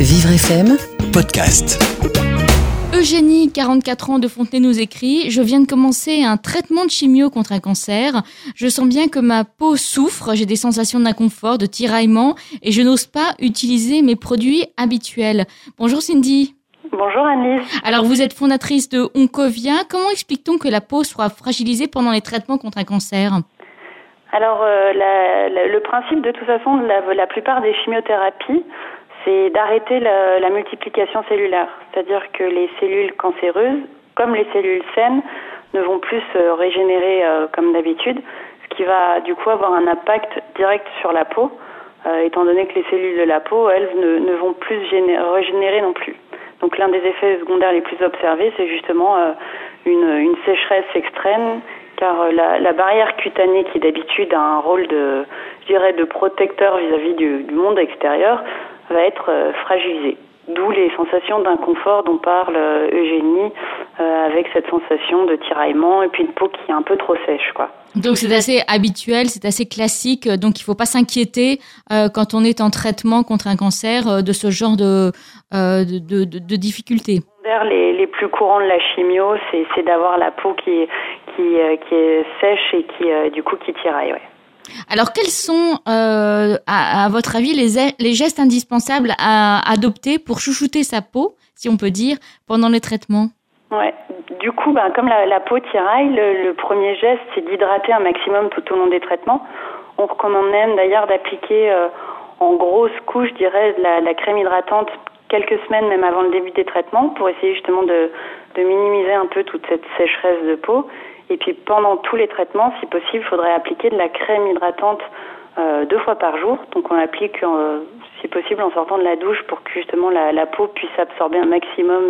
Vivre FM Podcast. Eugénie, 44 ans de Fontenay, nous écrit Je viens de commencer un traitement de chimio contre un cancer. Je sens bien que ma peau souffre, j'ai des sensations d'inconfort, de tiraillement et je n'ose pas utiliser mes produits habituels. Bonjour Cindy. Bonjour Annelise. Alors vous êtes fondatrice de Oncovia. Comment explique-t-on que la peau soit fragilisée pendant les traitements contre un cancer? Alors euh, la- la- le principe de toute façon de la, la plupart des chimiothérapies, c'est d'arrêter la, la multiplication cellulaire. C'est-à-dire que les cellules cancéreuses, comme les cellules saines, ne vont plus se régénérer euh, comme d'habitude, ce qui va du coup avoir un impact direct sur la peau, euh, étant donné que les cellules de la peau, elles, ne, ne vont plus géné- régénérer non plus. Donc l'un des effets secondaires les plus observés, c'est justement euh, une, une sécheresse extrême, car euh, la, la barrière cutanée qui d'habitude a un rôle de, je dirais, de protecteur vis-à-vis du, du monde extérieur, va être euh, fragilisée. D'où les sensations d'inconfort dont parle euh, Eugénie, euh, avec cette sensation de tiraillement et puis une peau qui est un peu trop sèche, quoi. Donc c'est assez habituel, c'est assez classique, donc il faut pas s'inquiéter euh, quand on est en traitement contre un cancer euh, de ce genre de, de, de, de- de difficultés. Les, les plus courants de la chimio, c'est d'avoir la peau qui, est- qui, qui est sèche et qui, du coup, qui tiraille, ouais. Alors quels sont, euh, à, votre avis, les, gestes indispensables à adopter pour chouchouter sa peau, si on peut dire, pendant les traitements? Ouais. Du coup, ben, comme la, peau tiraille, le, premier geste, c'est d'hydrater un maximum tout au long des traitements. On recommande même d'ailleurs d'appliquer euh, en grosse couche, je dirais, la, la crème hydratante quelques semaines même avant le début des traitements pour essayer justement de, de minimiser un peu toute cette sécheresse de peau. Et puis pendant tous les traitements, si possible, il faudrait appliquer de la crème hydratante euh, deux fois par jour. Donc on applique, euh, si possible, en sortant de la douche pour que justement la, peau puisse absorber un maximum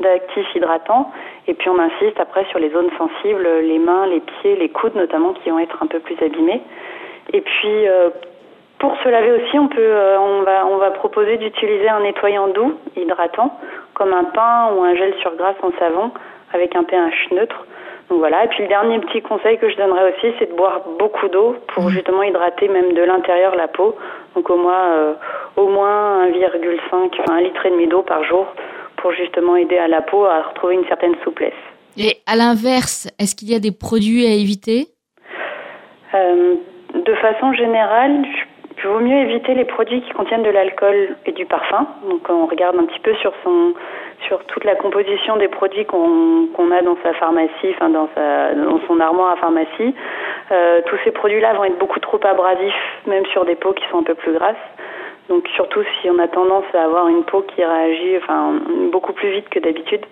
d'actifs hydratants. Et puis on insiste après sur les zones sensibles, les mains, les pieds, les coudes notamment, qui vont être un peu plus abîmés. Et puis euh, pour se laver aussi, on peut, euh, on va, on va proposer d'utiliser un nettoyant doux, hydratant, comme un pain ou un gel sur glace en savon, avec un pH neutre. Donc voilà. Et puis le dernier petit conseil que je donnerais aussi, c'est de boire beaucoup d'eau pour justement hydrater même de l'intérieur la peau. Donc au moins, euh, au moins 1,5, enfin un litre et demi d'eau par jour, pour justement aider à la peau à retrouver une certaine souplesse. Et à l'inverse, est-ce qu'il y a des produits à éviter? Euh, de façon générale, il vaut mieux éviter les produits qui contiennent de l'alcool et du parfum. Donc on regarde un petit peu sur son sur toute la composition des produits qu'on a dans sa pharmacie, enfin dans son armoire à pharmacie. Euh, tous ces produits-là vont être beaucoup trop abrasifs, même sur des peaux qui sont un peu plus grasses. Donc surtout si on a tendance à avoir une peau qui réagit beaucoup plus vite que d'habitude.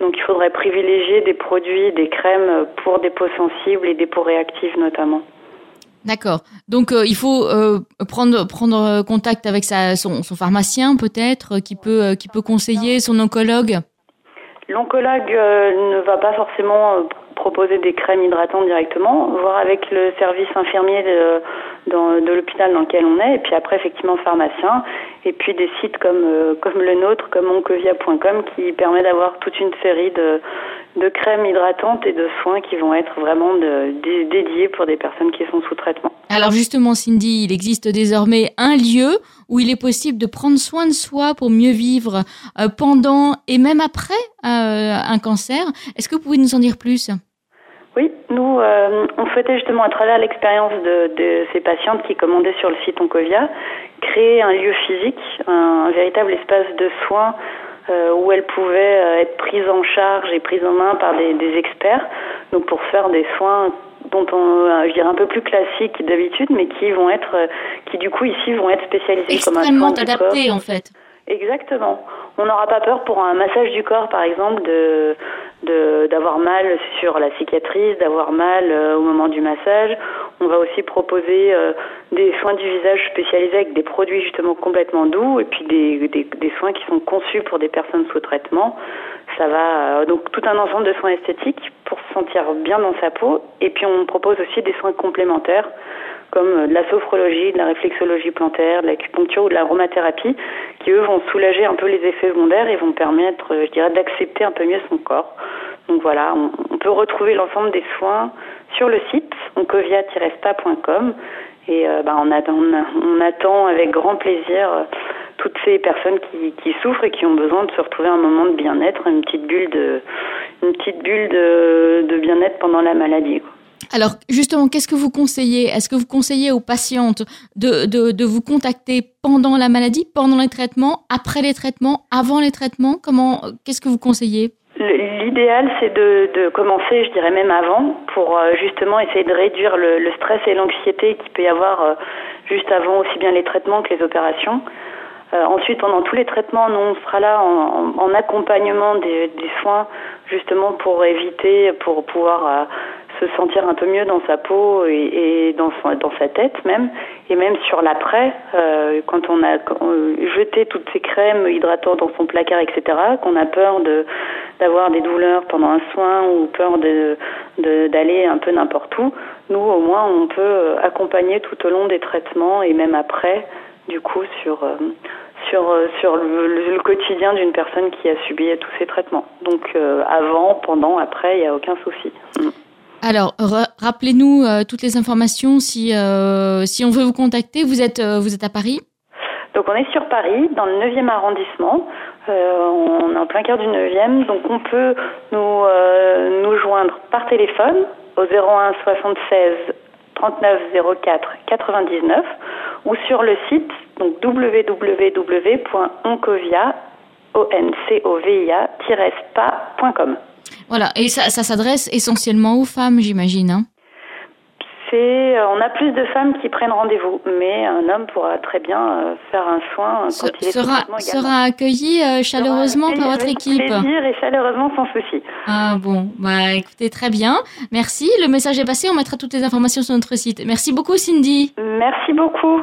Donc il faudrait privilégier des produits, des crèmes pour des peaux sensibles et des peaux réactives notamment. D'accord. Donc euh, il faut euh, prendre prendre contact avec sa, son, pharmacien peut-être euh, qui peut qui peut conseiller son oncologue? L'oncologue ne va pas forcément proposer des crèmes hydratantes directement, voir avec le service infirmier de, de l'hôpital dans lequel on est, et puis après effectivement pharmacien, et puis des sites comme comme le nôtre, comme oncovia.com, qui permet d'avoir toute une série de, de crèmes hydratantes et de soins qui vont être vraiment de- dédiés pour des personnes qui sont sous traitement. Alors justement Cindy, il existe désormais un lieu où il est possible de prendre soin de soi pour mieux vivre euh, pendant et même après euh, un cancer. Est-ce que vous pouvez nous en dire plus? Oui, nous, euh, on souhaitait justement, à travers l'expérience de, de ces patientes qui commandaient sur le site Oncovia, créer un lieu physique, un, un véritable espace de soins euh, où elles pouvaient euh, être prises en charge et prises en main par des, des experts, donc pour faire des soins dont on, euh, je dirais un peu plus classiques d'habitude, mais qui vont être, qui du coup ici vont être spécialisés comme un Extrêmement soin du adapté corps. en fait. Exactement. On n'aura pas peur pour un massage du corps, par exemple, de- d'avoir mal sur la cicatrice, d'avoir mal euh, au moment du massage. On va aussi proposer euh, des soins du visage spécialisés avec des produits justement complètement doux et puis des, des, soins qui sont conçus pour des personnes sous traitement. Ça va euh, donc tout un ensemble de soins esthétiques pour se sentir bien dans sa peau. Et puis on propose aussi des soins complémentaires comme euh, de la sophrologie, de la réflexologie plantaire, de l'acupuncture ou de l'aromathérapie, qui eux vont soulager un peu les effets secondaires et vont permettre, euh, je dirais, d'accepter un peu mieux son corps. Donc voilà, on, peut retrouver l'ensemble des soins sur le site oncovia-spa.com et euh, bah, on, attend, on attend avec grand plaisir euh, toutes ces personnes qui, qui, souffrent et qui ont besoin de se retrouver un moment de bien-être, une petite bulle de, une petite bulle de, de bien-être pendant la maladie. Alors justement, qu'est-ce que vous conseillez? Est-ce que vous conseillez aux patientes de, de, vous contacter pendant la maladie, pendant les traitements, après les traitements, avant les traitements? Comment Qu'est-ce que vous conseillez? L'idéal, c'est de, de, commencer, je dirais même avant, pour euh, justement essayer de réduire le, le stress et l'anxiété qu'il peut y avoir euh, juste avant aussi bien les traitements que les opérations. Euh, ensuite, pendant tous les traitements, nous, on sera là en, en, accompagnement des, des, soins, justement pour éviter, pour pouvoir se sentir un peu mieux dans sa peau et, dans, sa tête même, et même sur l'après, euh, quand on a jeté toutes ces crèmes hydratantes dans son placard, etc., qu'on a peur de d'avoir des douleurs pendant un soin ou peur de d'aller un peu n'importe où, nous au moins on peut accompagner tout au long des traitements et même après, du coup sur euh, sur sur le, quotidien d'une personne qui a subi tous ces traitements. Donc euh, avant, pendant, après, il n'y a aucun souci. Mm. Alors, rappelez-nous euh, toutes les informations si, euh, si on veut vous contacter. Vous êtes, euh, vous êtes à Paris? Donc, on est sur Paris, dans le 9e arrondissement. on est en plein cœur du 9e. Donc, on peut nous, nous joindre par téléphone au 01 76 39 04 99 ou sur le site donc www.oncovia spa.com. Voilà, et ça, ça s'adresse essentiellement aux femmes, j'imagine. Hein c'est, euh, on a plus de femmes qui prennent rendez-vous, mais un homme pourra très bien euh, faire un soin quand Se, il est sera, sera accueilli euh, chaleureusement par votre équipe. Plaisir et chaleureusement sans souci. Ah bon, bah écoutez très bien, merci. Le message est passé, on mettra toutes les informations sur notre site. Merci beaucoup Cindy. Merci beaucoup.